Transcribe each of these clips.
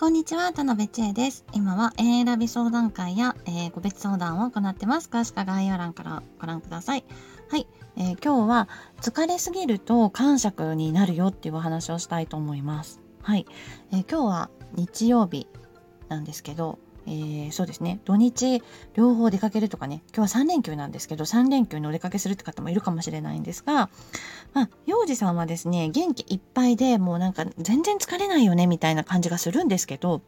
こんにちは、田辺千恵です。今は A 選び相談会や、えー、個別相談を行ってます。詳しくは概要欄からご覧ください。はい、えー、今日は疲れすぎると感触になるよっていうお話をしたいと思います。はい、えー、今日は日曜日なんですけど、えー、そうですね土日両方出かけるとかね今日は3連休なんですけど3連休にお出かけするって方もいるかもしれないんですが、まあ、幼児さんはですね元気いっぱいでもうなんか全然疲れないよねみたいな感じがするんですけど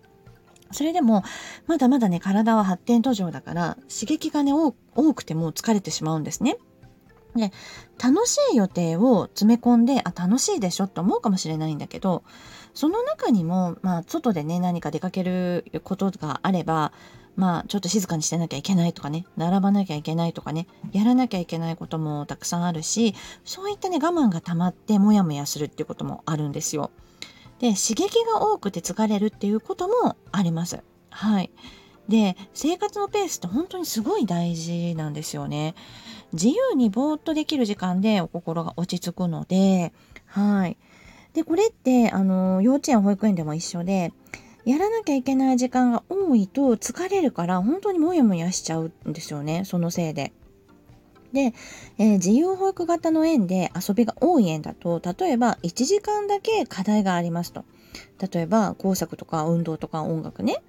それでもまだまだね体は発展途上だから刺激がね多くても疲れてしまうんですね。で楽しい予定を詰め込んであ楽しいでしょって思うかもしれないんだけどその中にも、まあ、外でね何か出かけることがあればまあちょっと静かにしてなきゃいけないとかね並ばなきゃいけないとかねやらなきゃいけないこともたくさんあるしそういったね我慢が溜まってモヤモヤするっていうこともあるんですよ。で刺激が多くて疲れるっていうこともあります。はい。で生活のペースって本当にすごい大事なんですよね。自由にぼーっとできる時間でお心が落ち着くのではい。でこれってあの幼稚園保育園でも一緒でやらなきゃいけない時間が多いと疲れるから本当にモヤモヤしちゃうんですよねそのせいで。で、えー、自由保育型の園で遊びが多い園だと例えば1時間だけ課題がありますと。例えば工作とか運動とか音楽ね。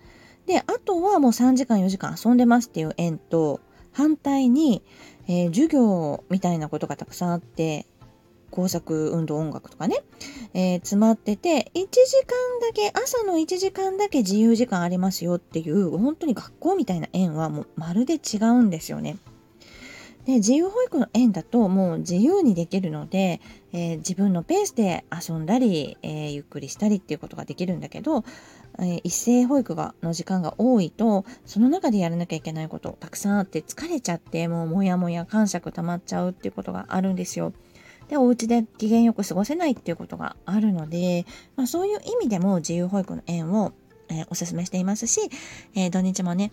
であとはもう3時間4時間遊んでますっていう園と反対に、えー、授業みたいなことがたくさんあって工作運動音楽とかね、えー、詰まってて1時間だけ朝の1時間だけ自由時間ありますよっていう本当に学校みたいな縁はもうまるで違うんですよね。で自由保育の園だともう自由にできるので、えー、自分のペースで遊んだり、えー、ゆっくりしたりっていうことができるんだけど、えー、一斉保育がの時間が多いとその中でやらなきゃいけないことたくさんあって疲れちゃってもうモヤモヤ感触溜まっちゃうっていうことがあるんですよ。でお家で機嫌よく過ごせないっていうことがあるので、まあ、そういう意味でも自由保育の園を、えおすすめしていますし、え土日もね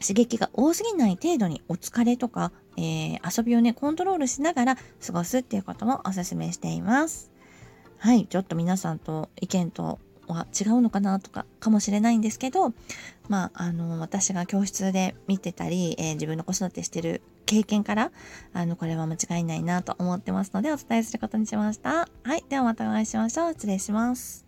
刺激が多すぎない程度にお疲れとか、えー、遊びをねコントロールしながら過ごすっていうこともおすすめしています。はい、ちょっと皆さんと意見とは違うのかなとかかもしれないんですけど、まあ、あの私が教室で見てたり、えー、自分の子育てしてる経験からあのこれは間違いないなと思ってますのでお伝えすることにしました。はい、ではまたお会いしましょう。失礼します。